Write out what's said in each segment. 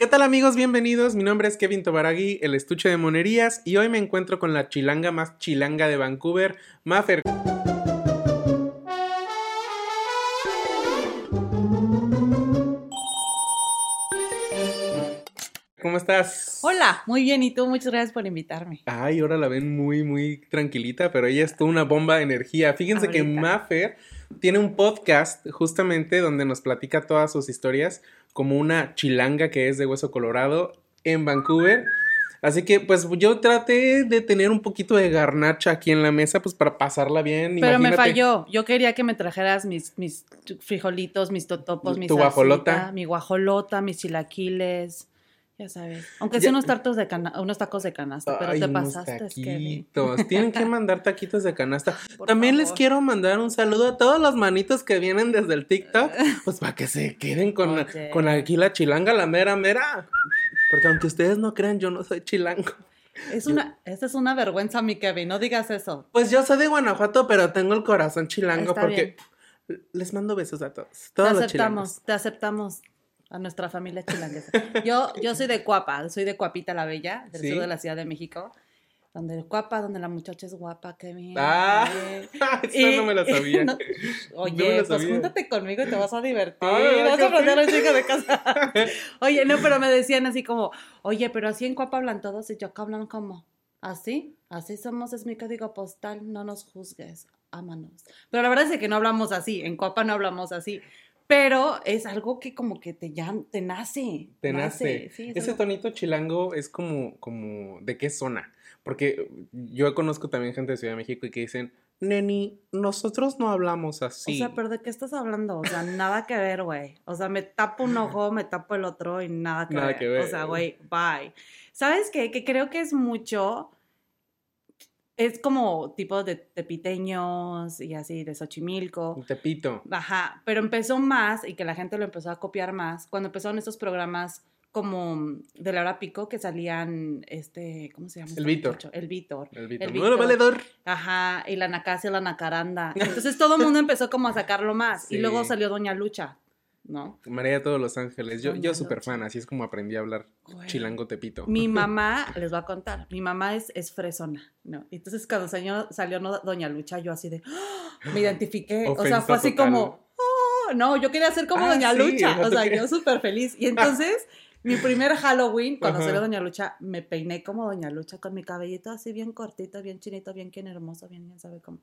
¿Qué tal amigos? Bienvenidos. Mi nombre es Kevin Tobaragui, el estuche de monerías, y hoy me encuentro con la chilanga más chilanga de Vancouver, Maffer. Estás? Hola, muy bien, ¿y tú? Muchas gracias por invitarme. Ay, ahora la ven muy, muy tranquilita, pero ella es toda una bomba de energía. Fíjense que. Maffer tiene un podcast justamente donde nos platica todas sus historias como una chilanga que es de Hueso Colorado en Vancouver. Así que pues yo traté de tener un poquito de garnacha aquí en la mesa pues para pasarla bien. Pero me falló. Yo quería que me trajeras mis, mis frijolitos, mis totopos, Tu mi guajolota. mi guajolota, mis chilaquiles. Ya sabes. Aunque sea unos, tartos de cana- unos tacos de canasta, pero Ay, te unos pasaste, Kevin. taquitos. Tienen que mandar taquitos de canasta. Por También les quiero mandar un saludo a todos los manitos que vienen desde el TikTok, pues para que se queden con, Oye. con aquí la chilanga, la mera mera. Porque aunque ustedes no crean, yo no soy chilango. Es una, esta es una vergüenza, mi Kevin. No digas eso. Pues yo soy de Guanajuato, pero tengo el corazón chilango Está porque les mando besos a todos. Todos te los aceptamos, chilangos. te aceptamos a nuestra familia chilanguesa. Yo, yo soy de Cuapa, soy de Cuapita la Bella, del ¿Sí? sur de la Ciudad de México. Donde Cuapa, donde la muchacha es guapa, Kevin. Ah, Eh, esa no me la sabía. no- No Oye, la pues sabía. júntate conmigo y te vas a divertir. Ay, ¿verdad vas a aprender a los chicos de casa. Oye, no, pero me decían así como, oye, pero así en Cuapa hablan todos y yo acá hablan como, así, así somos, es mi código postal, no nos juzgues, ámanos. Pero la verdad es que no hablamos así, en Cuapa no hablamos así. Pero es algo que como que te, ya, te nace. Te nace. Sí, Ese tonito chilango es como, como, ¿de qué zona? Porque yo conozco también gente de Ciudad de México y que dicen, Neni, nosotros no hablamos así. O sea, pero ¿de qué estás hablando? O sea, nada que ver, güey. O sea, me tapo un ojo, me tapo el otro y nada que, Nada ver. que ver. O sea, güey, bye. ¿Sabes qué? Que creo que es mucho. Es como tipo de tepiteños y así, de Xochimilco. Tepito. Ajá, pero empezó más y que la gente lo empezó a copiar más cuando empezaron estos programas como de la hora pico que salían, este, ¿cómo se llama? El este Víctor. El Víctor. El. El Bueno, Víctor. valedor. Ajá, y la Nacasia, la Nacaranda. Entonces todo el mundo empezó como a sacarlo más. Sí. Y luego salió Doña Lucha, ¿no? María de todos los ángeles. Yo, yo súper fan, así es como aprendí a hablar Güey. chilango tepito. Mi mamá, les voy a contar, mi mamá es, es fresona, ¿no? Entonces cuando salió, salió no- Doña Lucha, yo así de, ¡ah! me identifiqué. o sea, fue así total. como, "Oh", no, yo quería ser como Ah, Doña sí, Lucha. no O sea, yo súper feliz. Y entonces, mi primer Halloween, cuando salió Doña Lucha, me peiné como Doña Lucha, con mi cabellito así bien cortito, bien chinito, bien quien hermoso, bien, bien sabe cómo.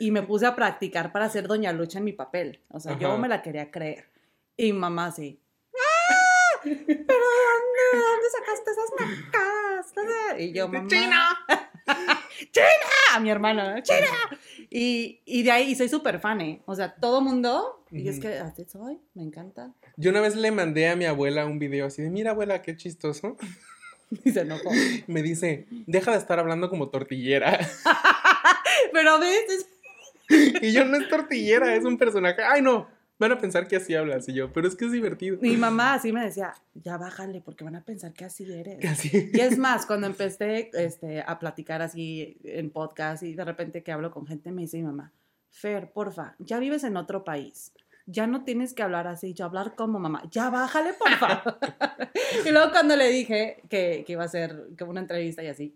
Y me puse a practicar para ser Doña Lucha en mi papel. O sea, yo me la quería creer. Y mamá así. ¡Ah! ¿Pero dónde, de dónde sacaste esas? ¿Dónde?" Y yo, mamá. ¡China! ¡China! A mi hermano, ¿no? ¡China! Y, y de ahí, y soy súper fan, ¿eh? O sea, todo mundo. Y es que así soy, me encanta. Yo una vez le mandé a mi abuela un video así de, mira abuela, qué chistoso. Y se enojó. Me dice, deja de estar hablando como tortillera. Pero a veces. y yo no es tortillera, es un personaje. Ay, no. Van a pensar que así hablas. Y yo, pero es que es divertido. Mi mamá así me decía, ya bájale, porque van a pensar que así eres. Que así. Y es más, cuando empecé este, a platicar así en podcast y de repente que hablo con gente, me dice mi mamá, Fer, porfa, ya vives en otro país. Ya no tienes que hablar así, yo hablar como mamá. Ya bájale, porfa. y luego cuando le dije que, que iba a hacer como una entrevista y así,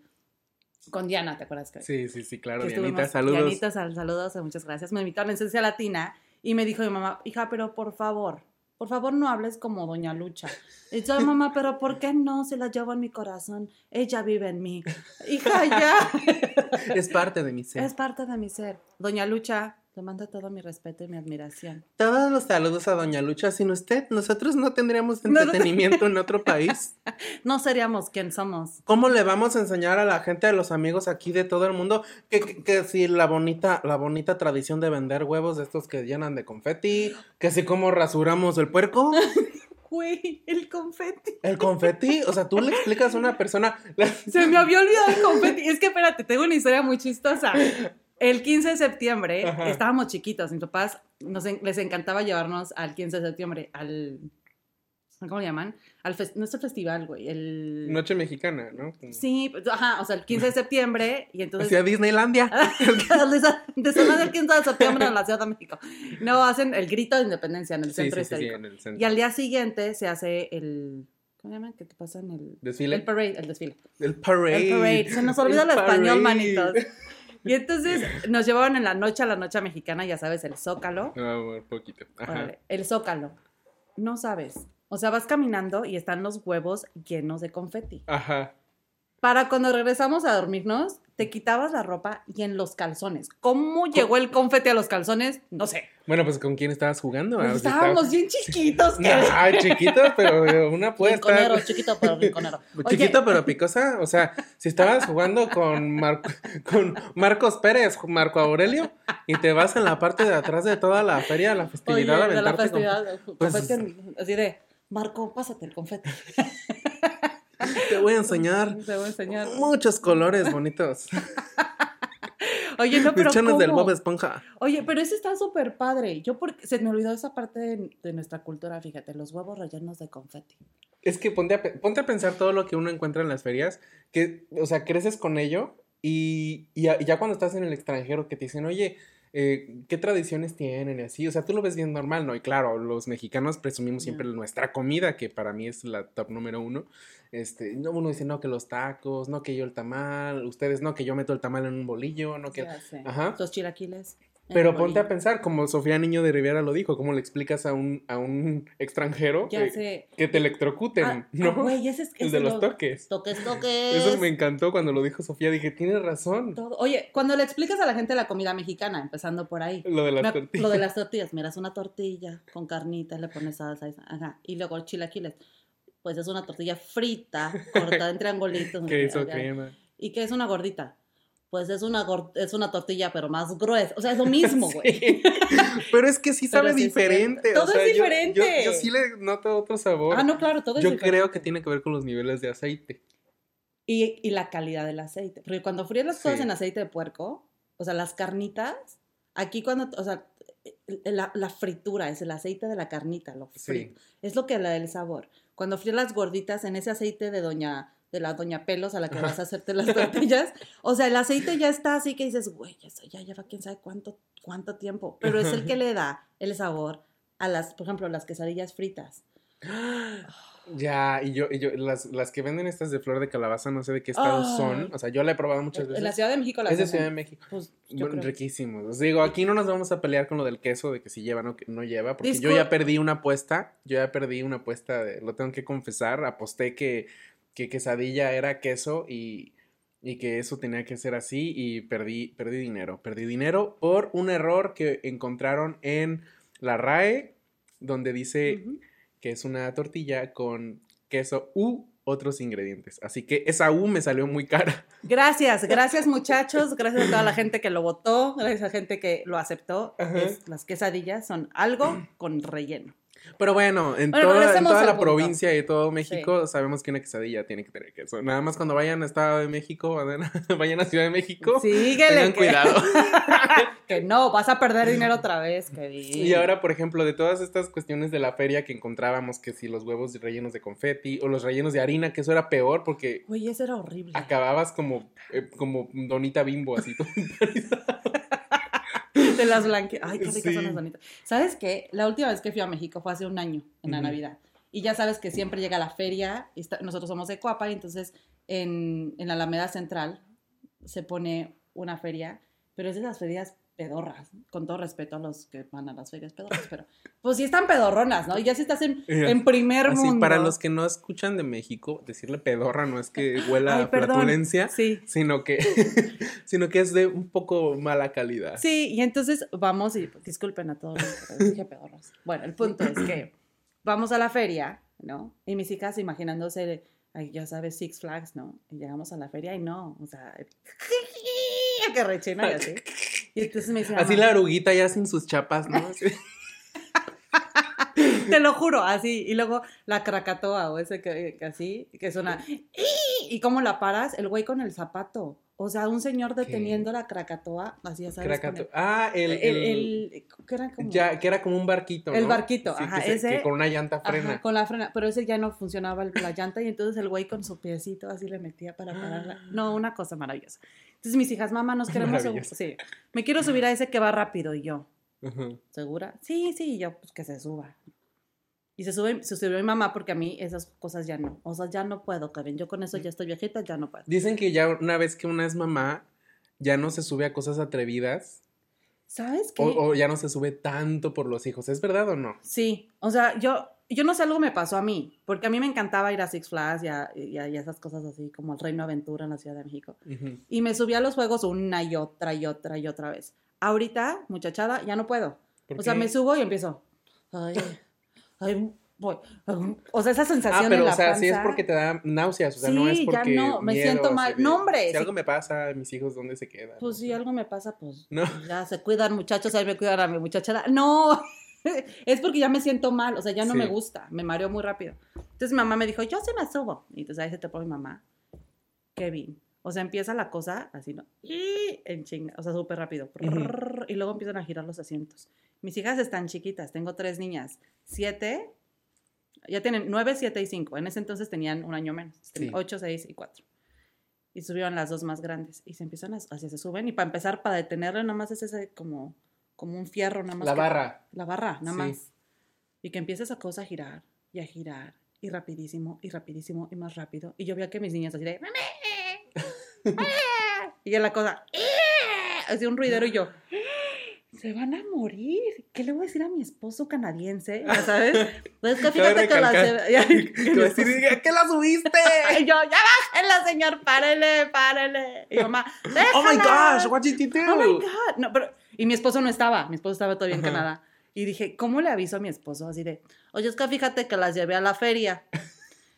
con Diana, ¿te acuerdas? Que, Sí, sí, sí, claro. que Dianita, saludos. Dianita, sal- saludos, muchas gracias. Me invitó a esencia latina y me dijo mi mamá, hija, pero por favor, por favor no hables como Doña Lucha. Y yo, mamá, pero ¿por qué no? Se la llevo en mi corazón. Ella vive en mí. Hija, ya. Es parte de mi ser. Es parte de mi ser. Doña Lucha, te mando todo mi respeto y mi admiración. Todos los saludos a Doña Lucha. Sin usted, nosotros no tendríamos entretenimiento en otro país. No seríamos quien somos. ¿Cómo le vamos a enseñar a la gente, a los amigos aquí de todo el mundo, que, que, que si la bonita, la bonita tradición de vender huevos de estos que llenan de confeti, que si cómo rasuramos el puerco, Güey, el confeti. el confeti, o sea, tú le explicas a una persona, la- Se me había olvidado el confeti. Es que espérate, tengo una historia muy chistosa. El 15 de septiembre Ajá. estábamos chiquitos. Mis papás nos en- les encantaba llevarnos al 15 de septiembre al. ¿Cómo le llaman? Al fes- no es el festival, güey. El. noche mexicana, ¿no? Sí, pues, ajá, o sea, el 15 de septiembre y entonces. Hacia Disneylandia. Después del 15 de septiembre en la Ciudad de México. No, hacen el grito de independencia en el Sí, centro sí, sí, sí, histórico. en el centro. Y al día siguiente se hace el, ¿Cómo se llama? Que te pasan el. ¿Desfile? El parade, el desfile. El parade. El parade. Se nos olvida El el español, manitos. Y entonces nos llevaban en la noche a la noche mexicana, ya sabes, el Zócalo. No, un poquito. Ajá. El Zócalo. No sabes. O sea, vas caminando y están los huevos llenos de confeti. Ajá. Para cuando regresamos a dormirnos, te quitabas la ropa y en los calzones. ¿Cómo llegó el confeti a los calzones? No sé. Bueno, pues ¿con quién estabas jugando? Pues Ah, estábamos bien chiquitos. que- Ay, chiquito, pero una puede estar... Rinconero, chiquito pero rinconero. Oye, Chiquito pero picosa, o sea, si estabas jugando con, Mar- con Marcos Pérez, Marco Aurelio, y te vas en la parte de atrás de toda la feria, la oye, festividad, a de la aventarte con- festividad, Pues- confeti así de, Marco, pásate el confeti. Te voy a enseñar Te voy a enseñar. muchos colores bonitos. Oye, no, pero Luchones del ¿cómo? Bob Esponja. Oye, pero ese está súper padre. Yo porque se me olvidó esa parte de, de nuestra cultura, fíjate, los huevos rellenos de confeti. Es que ponte a, ponte a pensar todo lo que uno encuentra en las ferias, que, o sea, creces con ello y, y ya- y ya cuando estás en el extranjero que te dicen, oye, eh, ¿qué tradiciones tienen? Y así, o sea, tú lo ves bien normal, ¿no? Y claro, los mexicanos presumimos siempre nuestra comida, que para mí es la top número uno. Este, no, uno dice, no, que los tacos, no, que yo el tamal, ustedes, no, que yo meto el tamal en un bolillo, no, que... Ajá. Los chilaquiles. Pero el ponte a pensar, como Sofía Niño de Rivera lo dijo, ¿cómo le explicas a un, a un extranjero Ya eh, que te electrocuten, Ah, ¿no? ah, güey, ese es el ese de los lo- toques. Toques, toques. Eso me encantó cuando lo dijo Sofía. Dije, tienes razón. Todo. Oye, cuando le explicas a la gente la comida mexicana, empezando por ahí. Lo de las Me- tortillas. Lo de las tortillas, miras una tortilla con carnitas, le pones salsa, ajá, y luego chilaquiles. Pues es una tortilla frita, cortada en triangulitos. Que hizo crema. ¿Y qué es una gordita? Pues es una, es una tortilla, pero más gruesa. O sea, es lo mismo, güey. Sí. Pero es que sí sabe sí diferente. diferente. o Todo sea, es yo- diferente. Yo, yo sí le noto otro sabor. Ah, no, claro, todo es yo diferente. creo que tiene que ver con los niveles de aceite. Y, y la calidad del aceite. Porque cuando fríes las cosas Sí. en aceite de puerco, o sea, las carnitas, aquí cuando, o sea, la, la fritura es el aceite de la carnita, lo frito. Es lo que le da el sabor. Cuando fríes las gorditas en ese aceite de doña de la doña Pelos a la que vas a hacerte las tortillas, o sea, el aceite ya está así que dices, güey, eso ya lleva quién sabe cuánto cuánto tiempo, pero es el que le da el sabor a las, por ejemplo, las quesadillas fritas. Ya, y yo, y yo las, las que venden estas de flor de calabaza, no sé de qué estado son. O sea, yo la he probado muchas veces. En la Ciudad de México las es de. Ciudad de México. Pues, Bueno, riquísimos. Os digo, aquí no nos vamos a pelear con lo del queso, de que si lleva o que no lleva, porque yo ya perdí una apuesta, yo ya perdí una apuesta, de- lo tengo que confesar, aposté que, que quesadilla era queso y, y que eso tenía que ser así y perdí, perdí dinero, perdí dinero por un error que encontraron en la RAE, donde dice que es una tortilla con queso u otros ingredientes. Así que esa U me salió muy cara. Gracias, gracias muchachos, gracias a toda la gente que lo votó, gracias a la gente que lo aceptó. Es- las quesadillas son algo con relleno. Pero bueno, en Bueno, toda, en toda la punto. provincia y todo México sabemos que una quesadilla tiene que tener queso. Nada más cuando vayan a Estado de México, vayan a, Ciudad de México, Síguele. tengan que- cuidado. que no, vas a perder dinero otra vez, Kevin. Y ahora, por ejemplo, de todas estas cuestiones de la feria que encontrábamos, que si los huevos rellenos de confeti o los rellenos de harina, que eso era peor porque Güey, eso era horrible. acababas como, eh, como donita bimbo, así. De las blanquitas. Ay, qué ricas Sí. son las bonitas. ¿Sabes qué? La última vez que fui a México fue hace un año, en la. Navidad. Y ya sabes que siempre llega la feria. y está- nosotros somos de Coapa, y entonces en, en la Alameda Central se pone una feria, pero es de las ferias pedorras, con todo respeto a los que van a las ferias pedorras, pero pues sí están pedorronas, ¿no? Y ya si estás en, primer Así, mundo. para los que no escuchan de México, decirle pedorra no es que huela Ay, a flatulencia, Sí, sino que, sino que es de un poco mala calidad. Sí, y entonces vamos y disculpen a todos los que dije pedorros. Bueno, el punto es que vamos a la feria, ¿no? Y mis hijas imaginándose, ya sabes, Six Flags, ¿no? Y llegamos a la feria y no, o sea, que rechina y así. Y entonces me dicen, Así "Mamá, la oruguita ya sin sus chapas, ¿no? Así- te lo juro, así. Y luego la cracatoa o ese que, que así, que es una, y cómo la paras, el güey con el zapato. O sea, un señor deteniendo la cracatoa, así ya sabes. el- Ah, el, el, ¿qué era como? ya, que era como un barquito, El barquito, Sí, ajá, que, se- ese- que con una llanta frena. Ajá, con la frena, pero ese ya no funcionaba la llanta y entonces el güey con su piecito así le metía para pararla. No, una cosa maravillosa. Entonces mis hijas, mamá, nos queremos subir. Sí, me quiero subir a ese que va rápido y yo. ¿segura? Sí, sí, y yo, pues que se suba. Y se, sube, se subió mi mamá porque a mí esas cosas ya no. O sea, ya no puedo, Kevin. Yo con eso ya estoy viejita, ya no puedo. Dicen que ya una vez que una es mamá, ya no se sube a cosas atrevidas. ¿Sabes qué? O, o ya no se sube tanto por los hijos. ¿Es verdad o no? Sí, o sea, yo, yo no sé, algo me pasó a mí, porque a mí me encantaba ir a Six Flags y a, y a- y a esas cosas así, como el Reino Aventura en la Ciudad de México. Ujú. Y me subí a los juegos una y otra y otra y otra vez. Ahorita, muchachada, ya no puedo. ¿Por O sea, me subo y empiezo. Ay, ay, voy. O sea, esa sensación Ah, pero en la o sea, sí es panza. porque te da náuseas, o sea, no es Sí, ya porque no, me miedo, siento mal. No, hombre, Si sí. algo me pasa, mis hijos, ¿dónde se quedan? Pues si algo me pasa, pues No. ya se cuidan muchachos, ahí me cuidan a mi muchachada. No, es porque ya me siento mal, o sea, ya no Sí. me gusta, me mareo muy rápido. Entonces mi mamá me dijo, yo sí me subo. Y entonces ahí se te pone mi mamá, Kevin. O sea, empieza la cosa así, ¿no? Y en chinga, o sea, súper rápido. Y luego empiezan a girar los asientos. Mis hijas están chiquitas, tengo tres niñas, siete, ya tienen nueve, siete y cinco. En ese entonces tenían un año menos, Sí. ocho, seis y cuatro. Y subieron las dos más grandes y se empiezan a, así se suben y para empezar, para detenerle nada más es ese como, como un fierro nada más. La que- barra. La barra, nada Sí. más. Y que empieza esa cosa a girar y a girar y rapidísimo y rapidísimo y más rápido. Y yo veía que mis niñas así de... y ya la cosa... Hacía un ruidero y yo... Se van a morir. ¿Qué le voy a decir a mi esposo canadiense? Ya sabes. Pues es que fíjate que las... recalcar. ya- Que va a decir, "¿A ¿qué la subiste? y yo, ya bájenla, señor, párele, párele. Y mamá, oh my "Déjala". gosh, what did you do? Oh my God. No, pero, y mi esposo no estaba, mi esposo estaba todavía en Ajá. Canadá. Y dije, ¿cómo le aviso a mi esposo? Así de, oye, es que fíjate que las llevé a la feria.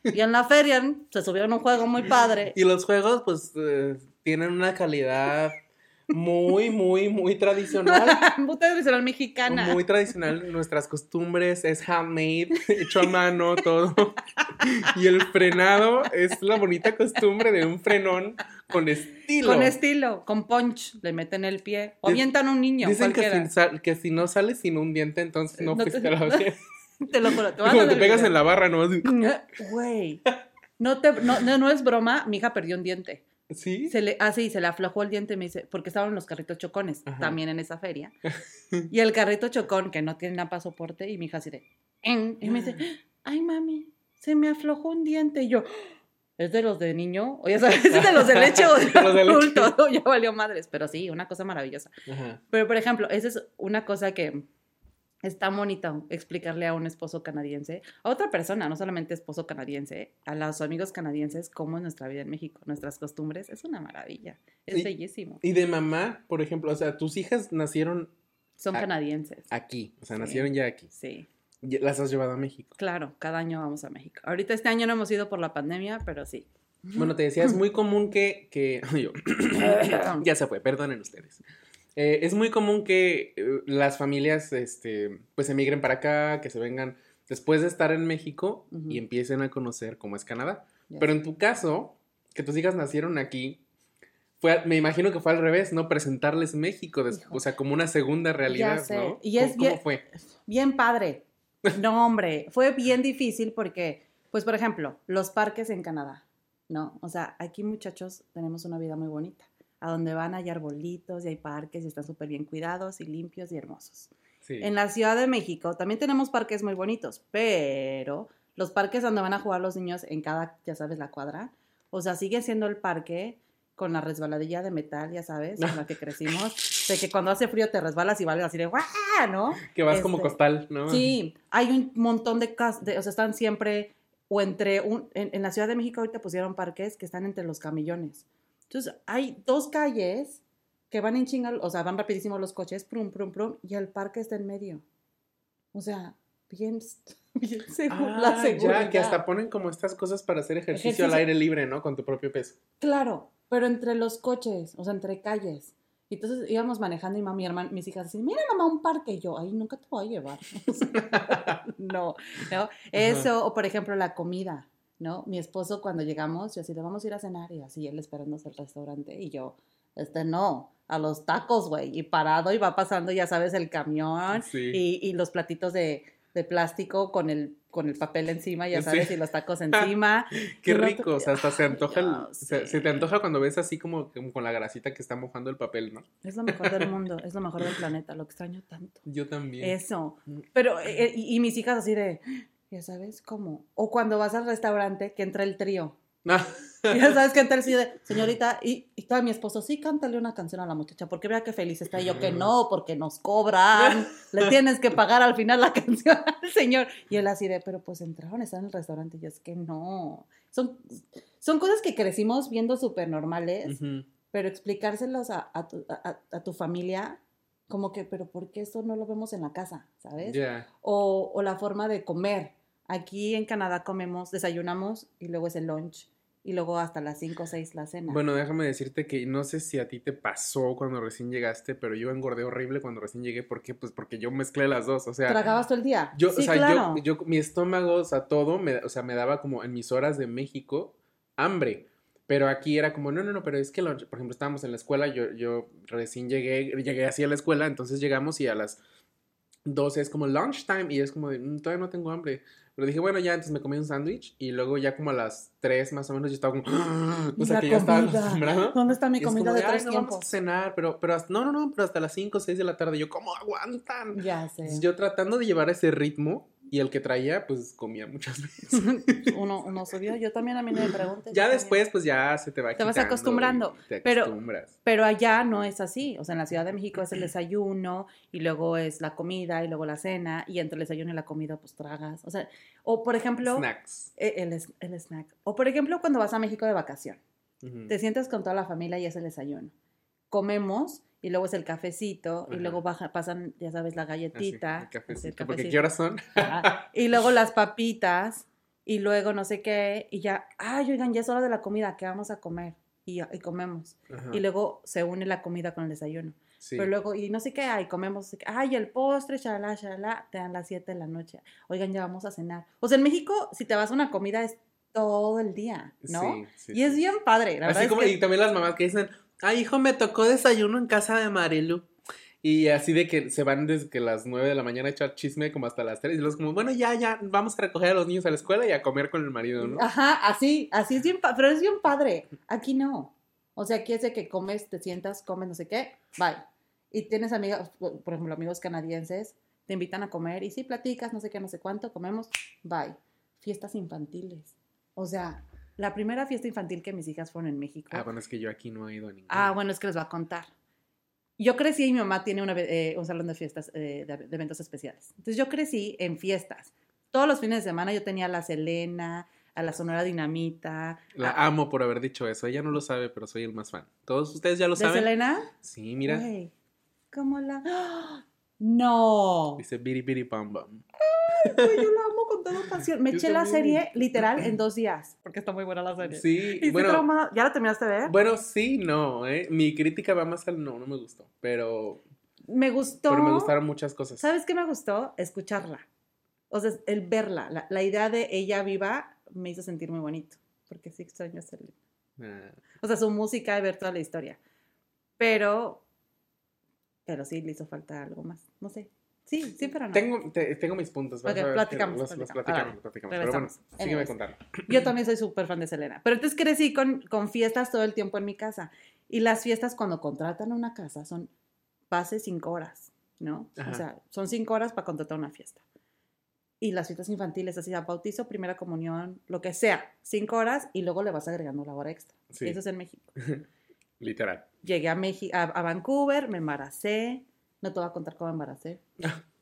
Y en la feria se subieron un juego muy padre. Y los juegos, pues, eh, tienen una calidad muy, muy, muy tradicional. Puta tradicional mexicana. Muy tradicional, nuestras costumbres, es handmade, hecho a mano, todo. Y el frenado es la bonita costumbre de un frenón con estilo. Con estilo, con punch, le meten el pie. O avientan un niño, Dicen que si, que si no sales sin un diente, entonces no, No te- a la. Te lo juro. Te pegas video. en la barra, ¿no? Güey. No, te, no, no, no es broma, mi hija perdió un diente. ¿Sí? Se le, ah, sí, se le aflojó el diente, me dice, porque estaban los carritos chocones, Ajá. también en esa feria. Y el carrito chocón, que no tiene nada para soporte, y mi hija así de, "En", y me dice, ay, mami, se me aflojó un diente. Y yo, ¿es de los de niño? O ya sabes, ¿es de los de leche o de, los de leche. adulto? Ya valió madres, pero sí, una cosa maravillosa. Ajá. Pero, por ejemplo, esa es una cosa que está bonita explicarle a un esposo canadiense, a otra persona, no solamente esposo canadiense, a los amigos canadienses, cómo es nuestra vida en México, nuestras costumbres, es una maravilla, es Y- bellísimo. Y de mamá, por ejemplo, o sea, tus hijas nacieron Son ah, canadienses. aquí, o sea, Sí. nacieron ya aquí. Sí, Las has llevado a México. claro, cada año vamos a México. Ahorita este año no hemos ido por la pandemia, pero sí. Bueno, te decía, es muy común que... que ya se fue, perdonen ustedes. Eh, es muy común que eh, las familias, este, pues emigren para acá, que se vengan después de estar en México y empiecen a conocer cómo es Canadá. Pero en tu caso, que tus hijas nacieron aquí, fue, me imagino que fue al revés, ¿no? Presentarles México, o sea, como una segunda realidad. ¿no? Y es ¿Cómo, cómo bien- fue? Bien padre. No, hombre, fue bien difícil porque, pues, por ejemplo, los parques en Canadá, ¿no? O sea, aquí muchachos tenemos una vida muy bonita. A donde van hay arbolitos y hay parques y están súper bien cuidados y limpios y hermosos. Sí. En la Ciudad de México también tenemos parques muy bonitos, pero los parques donde van a jugar los niños en cada, ya sabes, la cuadra, o sea, sigue siendo el parque con la resbaladilla de metal, ya sabes, con la que crecimos, de que cuando hace frío te resbalas y vales así de ¡guau! ¿no? que vas como este, costal, ¿no? Sí, hay un montón de casas, o sea, están siempre o entre un, en, en la Ciudad de México ahorita pusieron parques que están entre los camellones. Entonces, hay dos calles que van en chinga, o sea, van rapidísimo los coches, prum, prum, prum, y el parque está en medio. O sea, bien, bien seguro, la Ah, seguridad. ya, que hasta ponen como estas cosas para hacer ejercicio, al aire libre, ¿no? Con tu propio peso. Claro, pero entre los coches, o sea, entre calles. Y entonces íbamos manejando y mamá, mi hermana, mis hijas decían, mira mamá, un parque. Y yo, ay, nunca te voy a llevar. No, no. Eso, o por ejemplo, la comida, ¿no? Mi esposo cuando llegamos, yo así, le vamos a ir a cenar y así, él esperándose el restaurante. Y yo, este, no, a los tacos, güey. Y parado y va pasando, ya sabes, el camión Sí. y, y los platitos de, de plástico con el, con el papel encima, ya Sí. sabes, y los tacos encima. Qué rico, o sea, hasta se antoja, el- se, sí. se te antoja cuando ves así como, como con la grasita que está mojando el papel, ¿no? Es lo mejor del mundo, es lo mejor del planeta, lo extraño tanto. Yo también. Eso. Mm. Pero, eh, y, y mis hijas así de, Ya sabes cómo. O cuando vas al restaurante que entra el trío. Ah, Ya sabes que entra el trío de, señorita, y, y todo mi esposo, sí, cántale una canción a la muchacha, porque vea qué feliz está. Y yo que no, porque nos cobran, le tienes que pagar al final la canción al señor. Y él así de, pero pues entraron, están en el restaurante. Y yo es que no. Son, son cosas que crecimos viendo súper normales, pero explicárselos a, a tu, a- a tu familia, como que, pero ¿por qué esto no lo vemos en la casa? ¿Sabes? O, o la forma de comer. Aquí en Canadá comemos, desayunamos y luego es el lunch y luego hasta las 5 o 6 la cena. Bueno, déjame decirte que no sé si a ti te pasó cuando recién llegaste, pero yo engordé horrible cuando recién llegué. ¿Por qué? Pues porque yo mezclé las dos. O sea, ¿Tragabas todo el día? yo, sí, o sea, claro. yo, yo, mi estómago, o sea, todo, me, o sea, me daba como en mis horas de México hambre. Pero aquí era como, no, no, no, pero es que, lo- por ejemplo, estábamos en la escuela, yo, yo recién llegué, llegué así a la escuela, entonces llegamos y a las 12 es como lunchtime y es como de, "Mm, todavía no tengo hambre. Pero dije, bueno, ya, entonces me comí un sándwich y luego ya como a las 3 más o menos yo estaba como, o sea, que ya estaba acostumbrado. ¿Dónde está mi es comida como de "Ay, tres no vamos a tiempos? cenar, pero, pero hasta, no, no, no, pero hasta las 5 o 6 de la tarde. Yo, ¿cómo aguantan? Ya sé. Entonces, yo tratando de llevar ese ritmo y el que traía, pues comía muchas veces. uno, uno subió, yo también a mí no me preguntes. ya también. después, pues ya se te va Te vas acostumbrando, Te pero- acostumbras. Pero allá no es así. O sea, en la Ciudad de México es el desayuno y luego es la comida y luego la cena y entre el desayuno y la comida pues tragas. O sea, o por ejemplo, Snacks. eh, el, el snack. O por ejemplo, cuando vas a México de vacación. Te sientas con toda la familia y es el desayuno. Comemos y luego es el cafecito y Ajá. luego baja, pasan, ya sabes, la Así, galletita. el así, cafecito. el Porque cafecito. ¿qué horas son? Y luego las papitas y luego no sé qué y ya, ay, oigan, ya es hora de la comida, ¿qué vamos a comer? Y, y comemos. Ajá, Y luego se une la comida con el desayuno. sí. Pero luego, y no sé qué, ay, comemos, ay, el postre, shalala, shalala, te dan las 7 de la noche. Oigan, ya vamos a cenar. O sea, en México, si te vas a una comida es todo el día, ¿no? Sí, sí, y es bien padre, la verdad Así es como, que- y también las mamás que dicen, ay, hijo, me tocó desayuno en casa de Marilu. Y así de que se van desde que las 9 de la mañana a echar chisme como hasta las 3. Y es como, bueno, ya, ya, vamos a recoger a los niños a la escuela y a comer con el marido, ¿no? Ajá, así, así es bien, pero es bien padre. Aquí no. O sea, aquí es de que comes, te sientas, comes, no sé qué, bye. Y tienes amigas, por ejemplo, amigos canadienses, te invitan a comer y sí, platicas, no sé qué, no sé cuánto, comemos, bye. Fiestas infantiles. O sea, la primera fiesta infantil que mis hijas fueron en México. Ah, bueno, es que yo aquí no he ido a ninguna. Ah, bueno, es que les voy a contar. Yo crecí y mi mamá tiene una eh, un salón de fiestas, eh, de, de eventos especiales. Entonces yo crecí en fiestas. Todos los fines de semana yo tenía a la Selena, a la Sonora Dinamita. La a- amo por haber dicho eso. Ella no lo sabe, pero soy el más fan. ¿Todos ustedes ya lo ¿De saben? Selena? Sí, mira. Güey, ¿Cómo la...? No. Dice Biri Biri Bam Bam. Güey, yo la amo con toda pasión. Me Yo eché la serie literal en dos días. Porque está muy buena la serie. Sí, Y bueno, traumada. ¿Ya la terminaste de ver? bueno, sí, no, ¿eh? Mi crítica va más al no, no me gustó. Pero, me gustó. pero me gustaron muchas cosas. ¿Sabes qué me gustó? Escucharla. O sea, el verla, la, la idea de ella viva me hizo sentir muy bonito, porque sí extraño Selena. Ah, O sea, su música y ver toda la historia. Pero, pero sí le hizo falta algo más. No sé. Sí, sí, pero no. tengo, te- tengo mis puntos. vas a ver que platicamos, Los, los platicamos. platicamos, platicamos. Pero bueno, sígueme contando. Yo también soy súper fan de Selena. Pero entonces crecí con, con fiestas todo el tiempo en mi casa. Y las fiestas cuando contratan una casa son base cinco horas, ¿no? Ajá. O sea, son cinco horas para contratar una fiesta. Y las fiestas infantiles, así, bautizo, primera comunión, lo que sea, cinco horas y luego le vas agregando la hora extra. Sí. Eso es en México. Literal. Llegué a, México, a, a Vancouver, me embaracé. No te voy a contar cómo embaracé.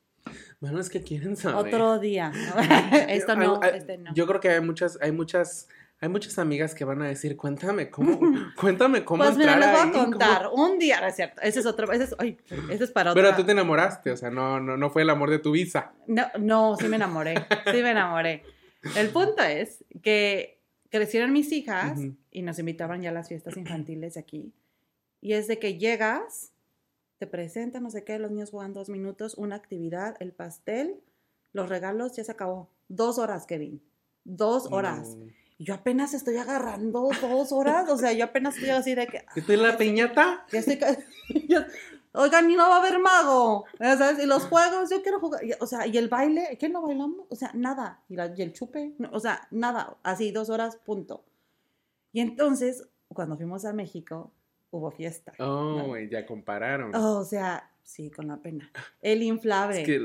Bueno, es que quieren saber. Otro día. Esto no, este no. Yo creo que hay muchas, hay muchas, hay muchas amigas que van a decir, cuéntame cómo, cuéntame cómo Pues mira, les voy a ahí, cómo-". contar. Un día, no es cierto. Ese es otro. Ese es, ay, ese es para otro. Pero tú te enamoraste, o sea, no, no, no fue el amor de tu visa. No, no, sí me enamoré. Sí me enamoré. El punto es que crecieron mis hijas y nos invitaban ya a las fiestas infantiles de aquí. Y es de que llegas, te presentan, no sé qué, los niños juegan dos minutos, una actividad, el pastel, los regalos, ya se acabó. Dos horas, Kevin. Dos horas. Yo apenas estoy agarrando dos horas. O sea, yo apenas estoy así de que. ¿Estoy en la piñata? Ya estoy. ya- Oigan, y no va a haber mago. Sabes, y los juegos, yo quiero jugar. O sea, y el baile, ¿qué no bailamos? O sea, nada. Y, la- y el chupe, no, o sea, nada. Así, dos horas, punto. Y entonces, cuando fuimos a México, hubo fiesta. Oh, ya compararon. O sea, Sí, con la pena. El inflable. Es que,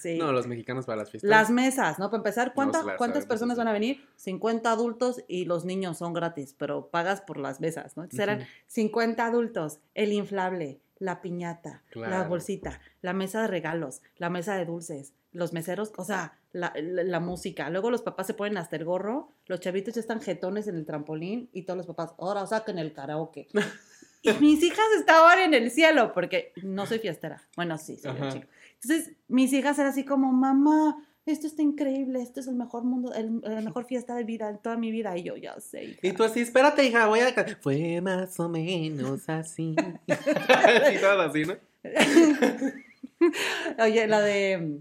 sí. no, los mexicanos para las fiestas. Las mesas, ¿no? Para empezar, ¿cuánta- ¿cuántas personas van a venir? 50 adultos y los niños son gratis, pero pagas por las mesas, ¿no? Entonces eran Ujú. 50 adultos, el inflable, la piñata, la bolsita, la mesa de regalos, la mesa de dulces, los meseros, o sea, la, la- la música. Luego los papás se ponen hasta el gorro, los chavitos ya están jetones en el trampolín y todos los papás, ahora saquen el karaoke. Y mis hijas estaban en el cielo, porque no soy fiestera. Bueno, sí, soy chico. Entonces, mis hijas eran así como, mamá, esto está increíble, esto es el mejor mundo, el- la mejor fiesta de vida, en toda mi vida. Y yo, ya sé. hija". Y tú así, espérate, hija, voy a... ca-". Fue más o menos así. y todo así, ¿no? Oye, la de,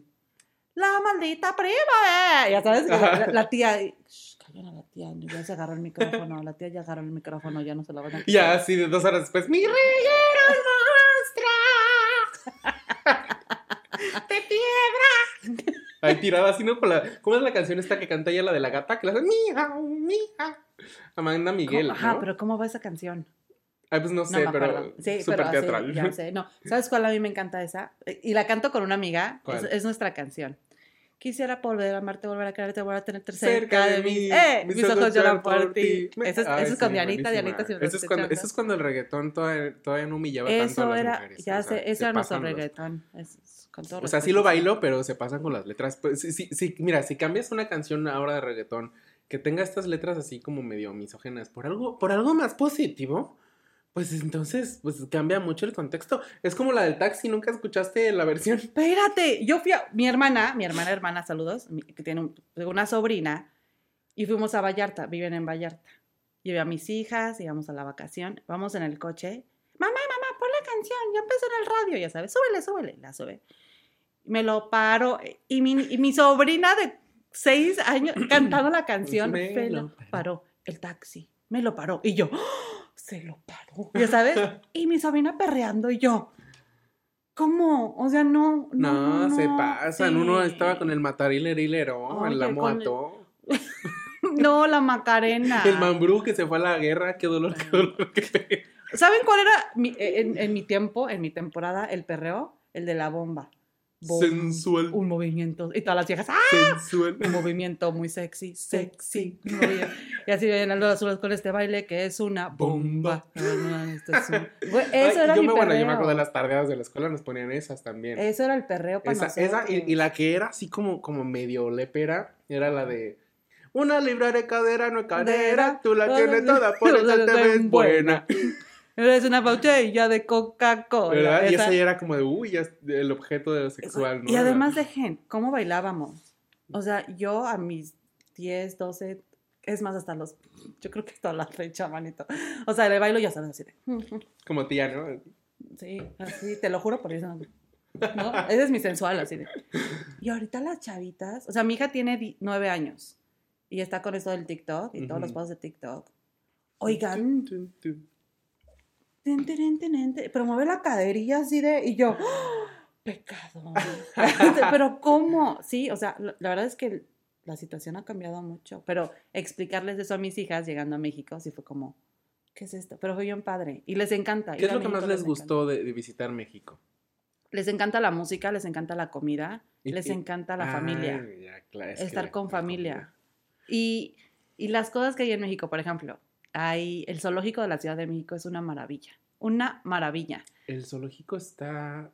la maldita prima, eh", ya sabes, la, la tía, y, "Shh, callen a la tía, ya se agarró el micrófono, la tía ya agarró el micrófono, ya no se la van a Y Ya así, de dos horas después, ¡mi reguero monstruo! ¡De piedra! Ahí tirada así, ¿no? Con la, ¿Cómo es la canción esta que canta ella, la de la gata? Que la hace, ¡mija, mija! Amanda Miguel, Ajá, ¿no? pero ¿cómo va esa canción? Ay, pues no No sé, me pero. Sí, súper pero teatral. ya sé. No, ¿sabes cuál a mí me encanta esa? Y la canto con una amiga. Es, es nuestra canción. Quisiera volver a amarte, volver a quererte, volver a tenerte Cerca cerca de mí. mí, ¡Eh! Mis, ojos lloran por ti. Me- Eso es, Ay, eso es con Dianita. Dianita. si me Eso es, cuando, escuchando. eso es cuando el reggaetón todavía, todavía no humillaba tanto a las era, mujeres. ya o sea, sé, eso era nuestro pasan los- reggaetón. Es- con todo O sea, sí lo bailo, pero se pasan con las letras. Pues, sí, sí, sí, mira, si cambias una canción ahora de reggaetón que tenga estas letras así como medio misógenas por algo, por algo más positivo, pues entonces pues cambia mucho el contexto. Es como la del taxi, ¿nunca escuchaste la versión? Espérate, yo fui a, mi hermana, mi hermana, hermana, saludos, que tiene un- una sobrina, y fuimos a Vallarta, viven en Vallarta. Llevé a mis hijas, íbamos a la vacación, vamos en el coche. Mamá, mamá, pon la canción, ya empezó en el radio, ya sabes, súbele, súbele, la sube. Me lo paro, y mi, y mi sobrina de seis años cantando la canción, Me me lo lo paró, el taxi, me lo paró, y yo, ¡oh! Se lo paró, ya sabes, y mi sobrina perreando, y yo, ¿cómo? O sea, no, No, no, se pasan. sí. Uno estaba con el matarilerilero, en la con el- moto. No, la Macarena. El mambrú que se fue a la guerra, qué dolor, qué dolor, qué. ¿Saben cuál era mi- en, en mi tiempo, en mi temporada, el perreo? El de la bomba. Sensual. Un movimiento. Y todas las viejas, ¡ah! Sensual. Un movimiento muy sexy, sexy. Y así vienen los azules con este baile que es una bomba. Esto es un- Güey, Eso Ay, era yo mi me, perreo. bueno, yo me acuerdo de las tardeadas de la escuela, nos ponían esas también. Eso era el perreo para Esa, nosotros. esa y, y la que era así como, como medio lépera, era la de una libra de cadera no cadera, tú la tienes toda, por eso te ves buena. Es una botella de Coca-Cola. ¿Verdad? Y Esa- ya era como de, uy, ya es el objeto de lo sexual, ¿no? Y además dejen, ¿cómo bailábamos? O sea, yo a mis 10, 12, es más, hasta los, yo creo que hasta la fecha, manito. O sea, le bailo ya sabes así de, Como tía, ¿no? sí, así, te lo juro por eso. ¿No? Ese es mi sensual, así de. Y ahorita las chavitas, o sea, mi hija tiene nueve años y está con esto del TikTok y todos los posts de TikTok. Oigan. Ten, ten, ten, ten, pero mueve la caderilla así de, y yo, ¡oh! pecado. pero ¿cómo? Sí, o sea, la, la verdad es que la situación ha cambiado mucho, pero explicarles eso a mis hijas llegando a México, sí fue como, ¿qué es esto? Pero fue bien padre y les encanta. ¿Qué es lo que más les gustó de, de visitar México? Les encanta la música, les encanta la comida, Y- les y- encanta la Ay, familia, ya, claro, es que estar la- con la familia. comida. Y, y las cosas que hay en México, por ejemplo, hay el zoológico de la Ciudad de México es una maravilla, una maravilla. El zoológico está...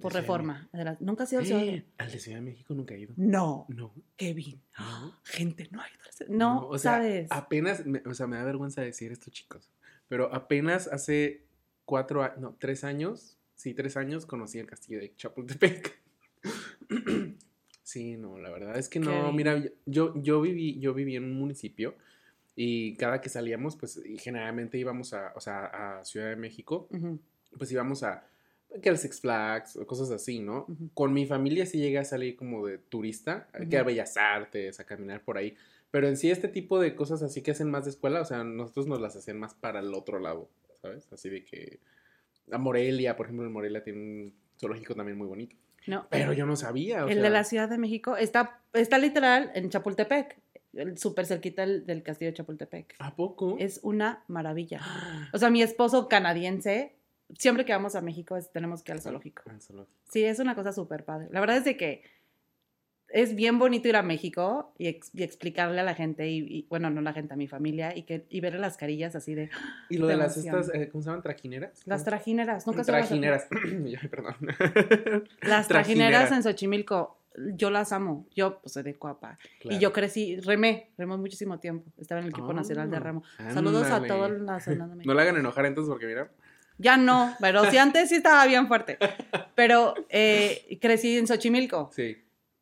Por reforma. de la- ¿Nunca has ido al Ciudad de Eh, Al de Ciudad de México nunca he ido. No, No. Kevin. No. Gente, no hay. No, o sea, sabes. Apenas, me- o sea, me da vergüenza decir esto, chicos. Pero apenas hace cuatro, no, tres años, sí, tres años conocí el castillo de Chapultepec. sí, no, la verdad es que no, mira, yo, yo viví, yo viví en un municipio y cada que salíamos, pues, y generalmente íbamos a, o sea, a Ciudad de México, Ujú, pues íbamos a que al Six Flags o cosas así, ¿no? ujú. Con mi familia sí llegué a salir como de turista, que a. Bellas Artes, a caminar por ahí. Pero en sí este tipo de cosas así que hacen más de escuela, o sea, nosotros nos las hacían más para el otro lado, ¿sabes? Así de que a Morelia, por ejemplo, en Morelia tiene un zoológico también muy bonito. No, Pero yo no sabía, o el sea, de la Ciudad de México está, está literal en Chapultepec, súper cerquita del, del castillo de Chapultepec. ¿A poco? Es una maravilla. O sea, mi esposo canadiense siempre que vamos a México es- tenemos que ir al zoológico. Ah, solo- Sí, es una cosa súper padre. La verdad es de que es bien bonito ir a México y, ex- y explicarle a la gente, y, y- bueno, no la gente, a mi familia, y, que, y ver las carillas así de Y lo de De las estas, eh, ¿cómo se llaman? ¿Trajineras? las trajineras. Nunca se las- Trajineras. Perdón. Las Trajineras. en Xochimilco, yo las amo. Yo, pues, soy de Coapa. Claro. Y yo crecí, remé, remé muchísimo tiempo. Estaba en el equipo Ah, nacional de remo. Saludos a ándale. todo el nacional de México. No la hagan enojar entonces porque mira. Ya no, pero sí antes sí estaba bien fuerte. Pero eh, crecí en Xochimilco. Sí.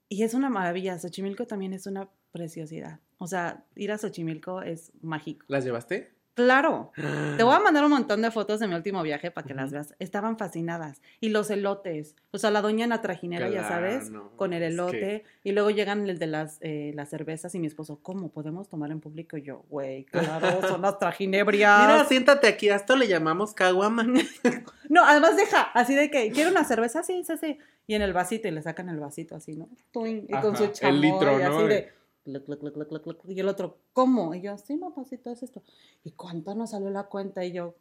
Y es una maravilla. Xochimilco también es una preciosidad. O sea, ir a Xochimilco es mágico. ¿Las llevaste? Claro. Te voy a mandar un montón de fotos de mi último viaje para que las veas. Estaban fascinadas. Y los elotes. O sea, la doña en la trajinera, ya sabes, con el es que- elote. Y luego llegan el de las, eh, las cervezas y mi esposo, ¿cómo podemos tomar en público? Y yo, güey, claro, son las trajinebrias. Mira, siéntate aquí. A esto le llamamos caguama. No, además deja, así de que, ¿quiere una cerveza? Sí, sí, sí. Y en el vasito, y le sacan el vasito así, ¿no? Y con su chamoy, el litro, y ¿no? así de... cluc, cluc, cluc. Y el otro, ¿cómo? Y yo, sí, mamacito, es esto. ¿Y cuánto nos salió la cuenta? Y yo...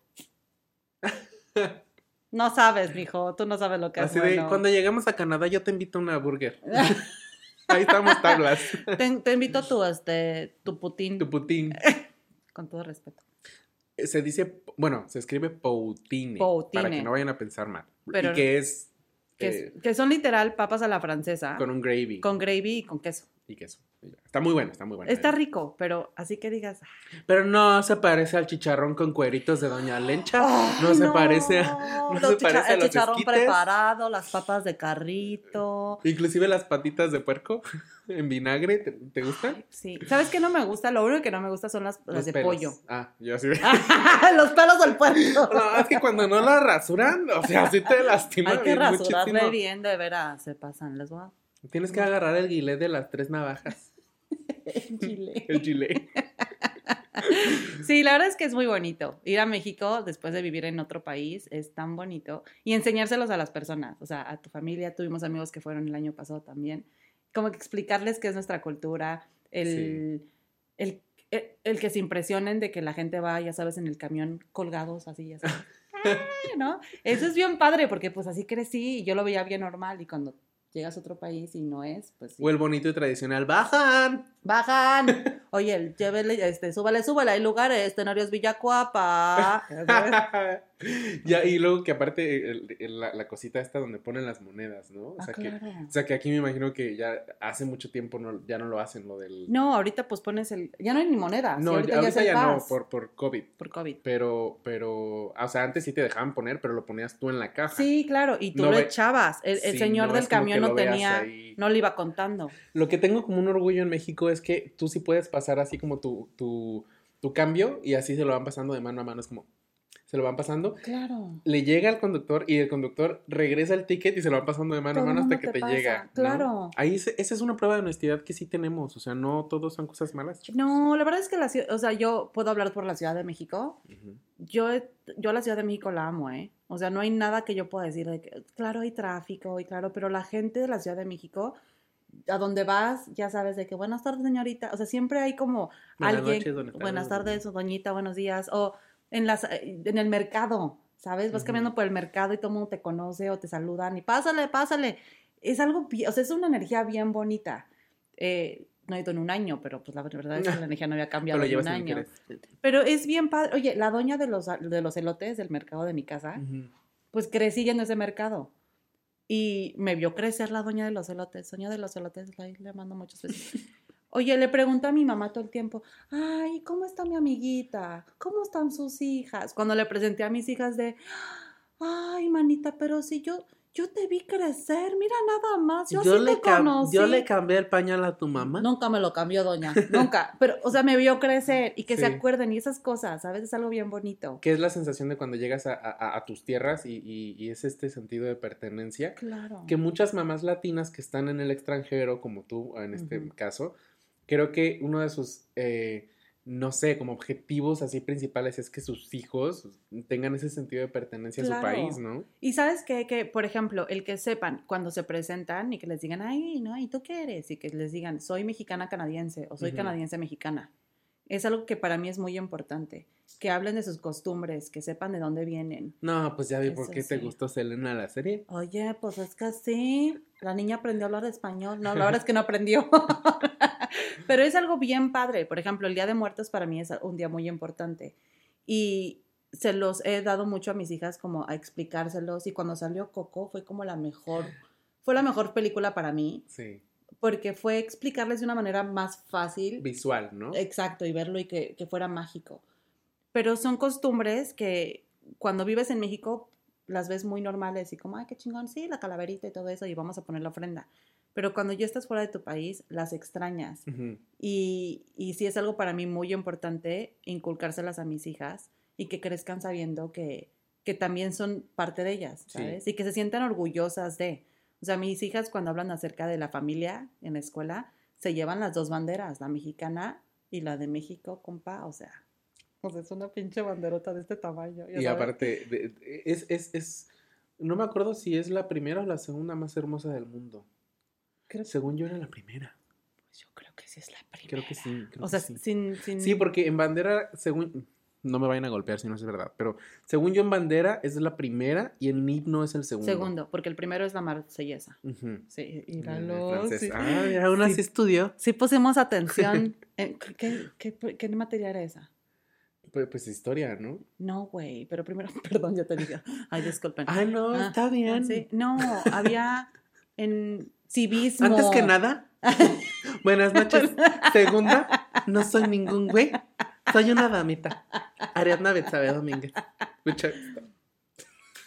No sabes, mijo, tú no sabes lo que Así es de, bueno. cuando llegamos a Canadá yo te invito a una burger. Ahí estamos tablas. te, te invito tu, este, tu putín, Tu putín. con todo respeto. Se dice, bueno, se escribe poutine. Poutine. Para que no vayan a pensar mal. Pero- y que es Que, eh, es- que son literal papas a la francesa, con un gravy con gravy y con queso. y queso. Está muy bueno, está muy bueno. Está eh. rico, pero así que digas, Pero no se parece al chicharrón con cueritos de Doña Lencha. No se parece a, no se parece a el los chicharrón esquites. preparado, las papas de carrito. Inclusive las patitas de puerco en vinagre, ¿te, te gustan? Sí. ¿Sabes qué no me gusta? Lo único que no me gusta son las, las de pelos. pollo. Ah, yo así. los pelos del puerco. No, es que cuando no la rasuran, o sea, sí te lastima Hay que bien muchísimo. bien, de veras, se pasan. Les voy a... Tienes que agarrar el guilet de las tres navajas, En Chile. el chile. Sí, la verdad es que es muy bonito. Ir a México después de vivir en otro país es tan bonito. Y enseñárselos a las personas, o sea, a tu familia. Tuvimos amigos que fueron el año pasado también. Como que explicarles qué es nuestra cultura, el, el, el, el que se impresionen de que la gente va, ya sabes, en el camión colgados así, ya sabes. Ay, ¿no? Eso es bien padre porque pues así crecí y yo lo veía bien normal y cuando llegas a otro país y no es, pues sí. O el bonito y tradicional, bajan. bajan. Oye, el- llévele, este, súbale, súbale, hay lugares, Tenorios Villacuapa. ya, y luego que aparte el- el- la, la cosita esta donde ponen las monedas, ¿no? O Ah, sea, que, o sea, que aquí me imagino que ya hace mucho tiempo no, ya no lo hacen, lo del... No, ahorita pues pones el, ya no hay ni moneda. No, ahorita, ahorita ya no, por, por COVID. por COVID. Pero, pero, o sea, antes sí te dejaban poner, pero lo ponías tú en la caja. Sí, claro, y tú No lo ve- echabas. El, el Sí, señor no del camión no tenía, ahí. no le iba contando. Lo que tengo como un orgullo en México es que tú sí puedes pasar así como tu, tu, tu cambio y así se lo van pasando de mano a mano. Es como, se lo van pasando. Claro. Le llega al conductor y el conductor regresa el ticket y se lo van pasando de mano Todo a mano hasta que te te, llega. ¿no? claro. Ahí se- esa es una prueba de honestidad que sí tenemos. O sea, no todos son cosas malas. chicos. No, la verdad es que la ciudad, o sea, yo puedo hablar por la Ciudad de México. Yo, he- yo a la Ciudad de México la amo, ¿eh? O sea, no hay nada que yo pueda decir de que, claro, hay tráfico y claro, pero la gente de la Ciudad de México, a donde vas, ya sabes de que, buenas tardes, señorita. O sea, siempre hay como Buenas alguien, noches, buenas buenas tardes. tardes, o doñita, buenos días, o en, las, eh, en el mercado, ¿sabes? Vas Ujú. caminando por el mercado y todo el mundo te conoce o te saludan y pásale, pásale. Es algo, o sea, es una energía bien bonita. Eh, no he ido en un año, pero pues la verdad es que la energía no había cambiado en un año. Pero es bien padre. Oye, la doña de los, de los elotes del mercado de mi casa, Ujú. pues crecí yendo a ese mercado. Y me vio crecer la doña de los elotes. Doña de los elotes, ahí le mando muchos besos. Oye, le pregunto a mi mamá todo el tiempo, ay, ¿cómo está mi amiguita? ¿Cómo están sus hijas? Cuando le presenté a mis hijas de, ay, manita, pero si yo, yo te vi crecer, mira nada más, yo, sí le te conocí. yo le cambié el pañal a tu mamá. Nunca me lo cambió, doña, nunca. Pero, o sea, me vio crecer y que se acuerden y esas cosas, ¿sabes? Es algo bien bonito. ¿Qué es la sensación de cuando llegas a, a- a tus tierras y, y- y es este sentido de pertenencia? Claro. Que muchas mamás latinas que están en el extranjero, como tú en este caso, creo que uno de sus, eh, no sé, como objetivos así principales es que sus hijos tengan ese sentido de pertenencia a su país, ¿no? Y sabes qué? que, por ejemplo, el que sepan cuando se presentan y que les digan, ay, no, ¿y tú qué eres? Y que les digan, soy mexicana canadiense o soy canadiense mexicana. es algo que para mí es muy importante. Que hablen de sus costumbres, que sepan de dónde vienen. No, pues ya vi por Eso qué te sí. gustó Selena la serie. Oye, pues es que sí, la niña aprendió a hablar español. No, la verdad es que no aprendió. Pero es algo bien padre. Por ejemplo, el Día de Muertos para mí es un día muy importante. Y se los he dado mucho a mis hijas como a explicárselos. Y cuando salió Coco fue como la mejor, fue la mejor película para mí. Sí. Porque fue explicarles de una manera más fácil. Visual, ¿no? Exacto, y verlo y que, que fuera mágico. Pero son costumbres que cuando vives en México las ves muy normales y como, ay, qué chingón, sí, la calaverita y todo eso, y vamos a poner la ofrenda. Pero cuando ya estás fuera de tu país, las extrañas. Ujú. Y, y sí es algo para mí muy importante inculcárselas a mis hijas y que crezcan sabiendo que, que también son parte de ellas, Sí. ¿sabes? Y que se sientan orgullosas de. O sea, mis hijas cuando hablan acerca de la familia en la escuela, se llevan las dos banderas, la mexicana y la de México, compa. O sea, o sea es una pinche banderota de este tamaño. Y sabes. aparte, de- de- es, es, es, no me acuerdo si es la primera o la segunda más hermosa del mundo. Creo- Según yo era la primera. yo creo que sí es la primera. Creo que sí. creo O que sea, sí. sin, sin... Sí, porque en bandera, según. No me vayan a golpear si no es verdad, pero según yo en bandera es la primera y en himno es el segundo. Segundo, porque el primero es la marsellesa. Ujú. Sí, El míralo, francés. sí. Ah, aún así Sí. estudió. Sí pusimos atención. en- ¿qué, qué, qué materia era esa? Pues, pues historia, ¿no? No, güey, pero primero, perdón, ya te dije. Ay, disculpen. Ah, no, Ah, está bien. Sí, No, había en civismo. Antes que nada, buenas noches. Segunda, no soy ningún güey. Soy una damita. Ariadna Betsabe Domínguez. Esto.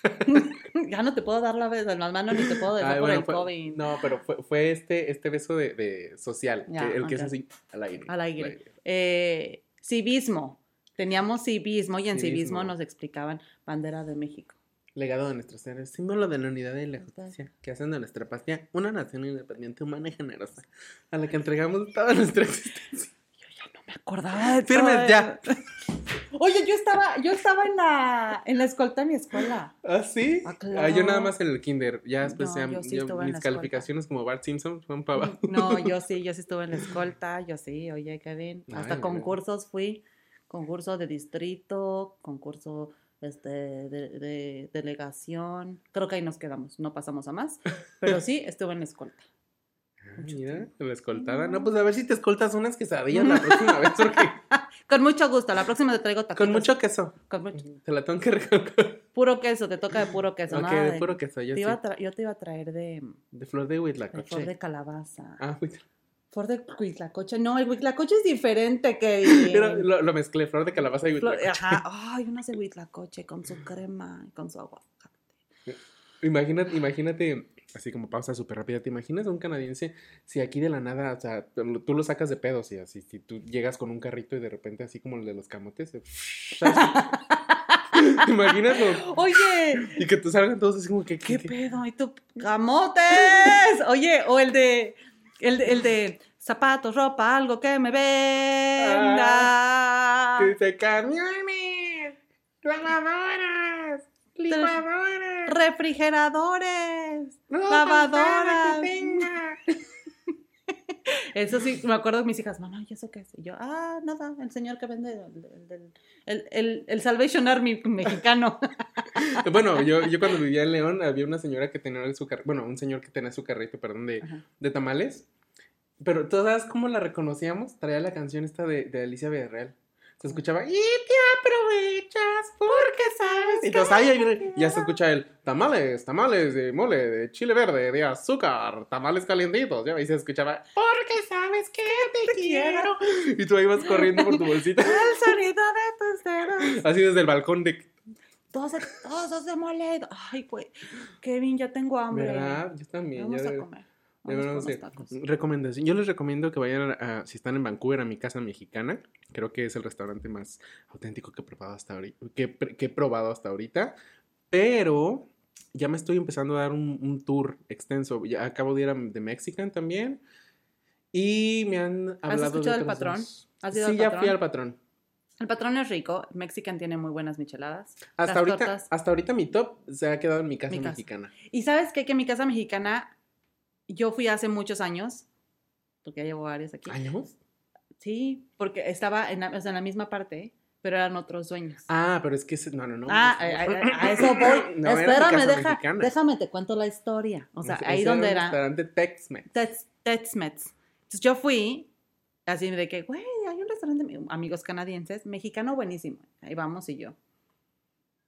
ya no te puedo dar la vez en las manos ni te puedo dejar Ay, por bueno, el fue- COVID. No, pero fue, fue este, este beso de, de social, Ya, que- el que es así al aire. Al aire. Eh, civismo. Teníamos civismo y en civismo. Civismo. nos explicaban bandera de México. Legado de nuestros seres, símbolo de la unidad y la justicia, que hacen de nuestra patria una nación independiente, humana y generosa, a la que entregamos toda nuestra existencia. Yo ya no me acordaba de Firmes ya. Oye, yo estaba, yo estaba en la, en la escolta de mi escuela. ¿Ah, sí? Ah, Ah, yo nada más en el kinder, ya después No, ya- yo sí yo- estuve en mis calificaciones como Bart Simpson fueron para abajo. No, yo sí, yo sí estuve en la escolta, yo sí, oye, Kevin. Hasta concursos fui, concurso de distrito, concurso este, de, de delegación. Creo que ahí nos quedamos, no pasamos a más, pero sí estuve en la escolta. Ah, Mira, la escoltada. No, pues a ver si te escoltas unas quesadillas la próxima vez, porque Con mucho gusto, la próxima te traigo taquitos. con mucho queso. con mucho- Te la tengo que recalcar. Puro queso, te toca de puro queso. Ok, nada de de- puro queso, yo te sí. iba a yo te iba a traer de, De flor de de huitlacoche. flor de calabaza. Ah, huit- Flor de huitlacoche. No, el huitlacoche es diferente. Pero lo, lo mezclé, flor de calabaza y huitlacoche. Ajá, ay, unas de huitlacoche con su crema y con su aguacate. Imagínate, imagínate, así como pausa súper rápida, ¿te imaginas a un canadiense si aquí de la nada, o sea, tú lo sacas de pedos y así, si tú llegas con un carrito y de repente así como el de los camotes, ¿sabes? ¿Te imaginas? Oye, y que te salgan todos así como que, ¿qué que- pedo? ¿Y tú? ¡Camotes! Oye, o el de, el de, el de zapatos, ropa, algo que me venda. que dice camiones, lavadoras, licuadoras, Refrigeradores, lavadoras. que tenga. Eso sí, me acuerdo de mis hijas, mamá, ¿y eso qué es? Y yo, ah, nada, el señor que vende el, el, el, el- Salvation Army mexicano. Bueno, yo, yo cuando vivía en León había una señora que tenía su carrito, bueno, un señor que tenía su carrito, perdón, de, de tamales. Pero todas, ¿cómo la reconocíamos? Traía la canción esta de, de Alicia Villarreal. Se escuchaba, y te aprovechas porque sabes. Y todos, ay", y ya se escucha el tamales, tamales de mole, de chile verde, de azúcar, tamales calientitos. ¿ya? Y se escuchaba, porque sabes que te quiero. Y tú ahí vas corriendo por tu bolsita, El sonido de tus dedos. así desde el balcón de. Todos, todos de mole. Ay, güey. Kevin, ya tengo hambre. ¿Verdad? Yo también. Vamos ya a comer. Por sí. tacos. Recomendación. Yo les recomiendo que vayan, a, si están en Vancouver, a mi casa mexicana. Creo que es el restaurante más auténtico que he probado hasta ahorita. Que, que he probado hasta ahorita. Pero ya me estoy empezando a dar un, un tour extenso. Ya acabo de ir a The Mexican también. Y me han hablado escuchado de El Patrón? ¿Has ido sí, al ya Patrón? fui al patrón. El patrón es rico. Mexican tiene muy buenas micheladas. Hasta Las ahorita, tortas. hasta ahorita mi top se ha quedado en mi casa Mi casa. mexicana. Y sabes qué? Que mi casa mexicana, yo fui hace muchos años, porque ya llevo varios aquí. ¿Años? Sí, porque estaba en la, o sea, en la misma parte, pero eran otros dueños. Ah, pero es que ese- no, no, no. Ah, a, a- a eso voy. No, Espérame, deja, déjame te cuento la historia. O sea, Ese- ahí ese donde un era. restaurante Tex-Mex. Tex- Tex-Mex. Entonces yo fui, así de que, güey, hay un restaurante, amigos canadienses, mexicano buenísimo. Ahí vamos y yo.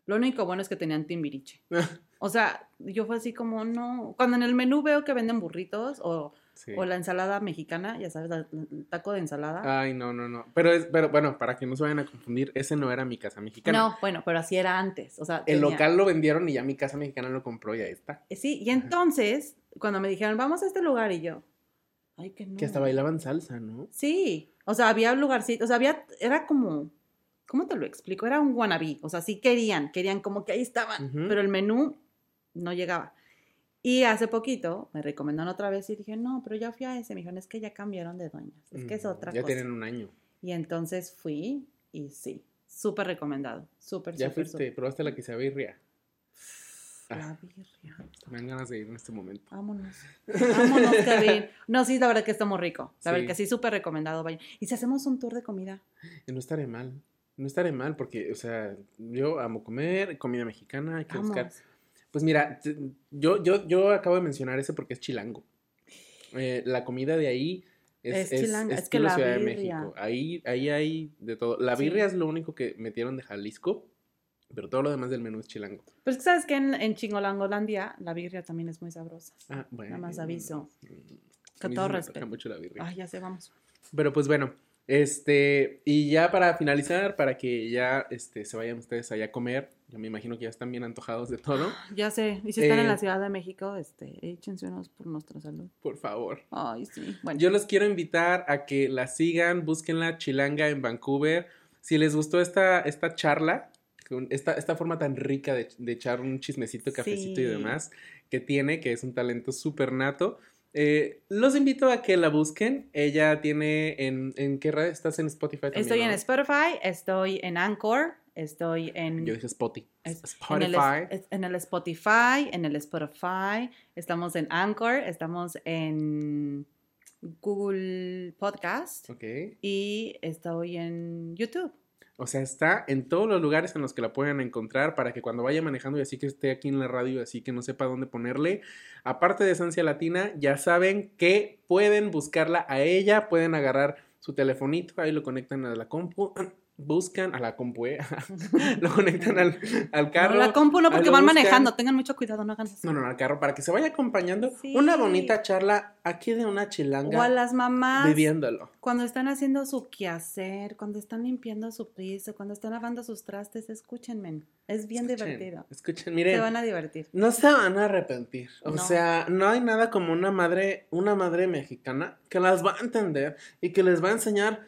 Lo único bueno es que tenían timbiriche. O sea, yo fue así como, no. Cuando en el menú veo que venden burritos o, Sí. o la ensalada mexicana, ya sabes, el taco de ensalada. Ay, no, no, no. Pero es, pero bueno, para que no se vayan a confundir, ese no era mi casa mexicana. no, bueno, pero así era antes. O sea, El tenía- local lo vendieron y ya mi casa mexicana lo compró y ahí está. Eh, Sí, y entonces, cuando me dijeron, vamos a este lugar, y yo, ay, que no. Que hasta bailaban salsa, ¿no? Sí, o sea, había un lugarcito, o sea, había, era como, ¿cómo te lo explico? Era un wannabe, o sea, sí querían, querían como que ahí estaban, pero el menú no llegaba. Y hace poquito me recomendaron otra vez y dije, no, pero ya fui a ese. Me dijeron, es que ya cambiaron de dueños, es que es otra Ya cosa. tienen un año. Y entonces fui y sí, súper recomendado, súper, Ya súper, fuiste, súper. probaste la quesabirria. La Ah. birria. Me dan ganas de ir en este momento. Vámonos. Vámonos, Kevin. No, sí, la verdad que está muy rico. La Sí. verdad que sí, súper recomendado. Vaya. ¿Y si hacemos un tour de comida? Y no estaré mal. No estaré mal porque, o sea, yo amo comer, comida mexicana, hay que buscar. Pues mira, yo, yo, yo acabo de mencionar ese porque es chilango. Eh, la comida de ahí es, Es chilanga, es que la Ciudad de birria. México. Ahí, ahí hay de todo. La Sí. birria es lo único que metieron de Jalisco, pero todo lo demás del menú es chilango. Pero es que sabes que en, en Chingolangolandia la birria también es muy sabrosa. Ah, bueno. Nada más aviso. Mm, Con todo respeto. mucho la birria. Ay, ya sé, vamos. Pero pues bueno, este, y ya para finalizar, para que ya este, se vayan ustedes allá a comer, yo me imagino que ya están bien antojados de todo, Ya sé. Y si están en Eh, la Ciudad de México, este, échense unos por nuestra salud. por favor. Ay, sí. Bueno, Yo los quiero invitar a que la sigan, busquen la chilanga en Vancouver. Si les gustó esta, esta charla, esta, esta forma tan rica de, de echar un chismecito, cafecito y demás que tiene, que es un talento súper nato, eh, los invito a que la busquen. Ella tiene en, ¿en qué red? ¿Estás en Spotify también? estoy en? Spotify, estoy en Anchor, estoy en... Yo dije Spotify. Es- Spotify. En el, es- en el Spotify, en el Spotify, estamos en Anchor, estamos en Google Podcast Ok. y estoy en YouTube. O sea, está en todos los lugares en los que la puedan encontrar para que cuando vaya manejando y así que esté aquí en la radio así que no sepa dónde ponerle. Aparte de Esencia Latina, ya saben que pueden buscarla a ella, pueden agarrar su telefonito, ahí lo conectan a la compu, buscan a la compu, ¿eh? lo conectan al, al carro. no, la compu no, porque van buscan. manejando. Tengan mucho cuidado, no hagan eso. No, no, al carro, para que se vaya acompañando Sí. una bonita charla aquí de una O a chilanga las mamás viviéndolo. cuando están haciendo su quehacer, cuando están limpiando su piso, cuando están lavando sus trastes, escúchenme. Es bien Escuchen, divertido. Escuchen, miren. Se van a divertir. No se van a arrepentir. O No. sea, no hay nada como una madre, una madre mexicana que las va a entender y que les va a enseñar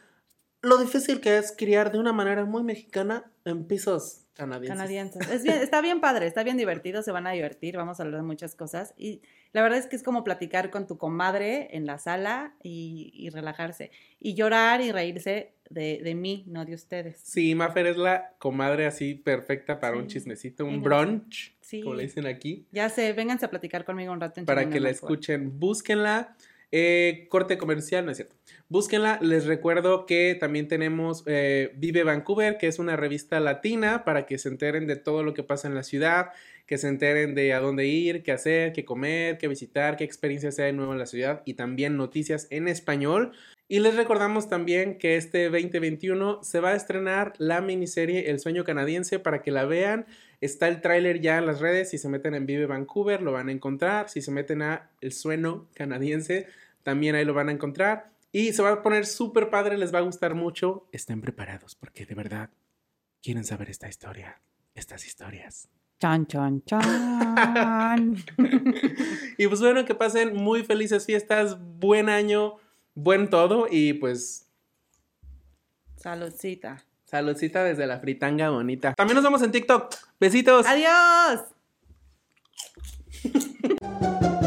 lo difícil que es criar de una manera muy mexicana en pisos canadienses. Canadienses. Es bien, está bien padre, está bien divertido, se van a divertir, vamos a hablar de muchas cosas. Y la verdad es que es como platicar con tu comadre en la sala y, y relajarse. Y llorar y reírse de, de mí, no de ustedes. Sí, Mafer es la comadre así perfecta para un Sí. chismecito, un brunch, Sí. como le dicen aquí, Ya sé, vénganse a platicar conmigo un rato en para que la escuchen. Búsquenla. Eh, corte comercial, no es cierto. Búsquenla. Les recuerdo que también tenemos eh, Vive Vancouver, que es una revista latina para que se enteren de todo lo que pasa en la ciudad, que se enteren de a dónde ir, qué hacer, qué comer, qué visitar, qué experiencias hay de nuevo en la ciudad y también noticias en español. Y les recordamos también que este 2021 se va a estrenar la miniserie El sueño canadiense para que la vean. Está el tráiler ya en las redes. Si se meten en Vive Vancouver, lo van a encontrar. Si se meten a El sueño canadiense, también ahí lo van a encontrar. Y se va a poner súper padre, les va a gustar mucho. Estén preparados porque de verdad quieren saber esta historia, estas historias. Chan, chan, chan. y pues bueno, que pasen muy felices fiestas, buen año, buen todo y pues Saludcita. Saludcita desde la fritanga bonita. También nos vemos en TikTok. Besitos. Adiós.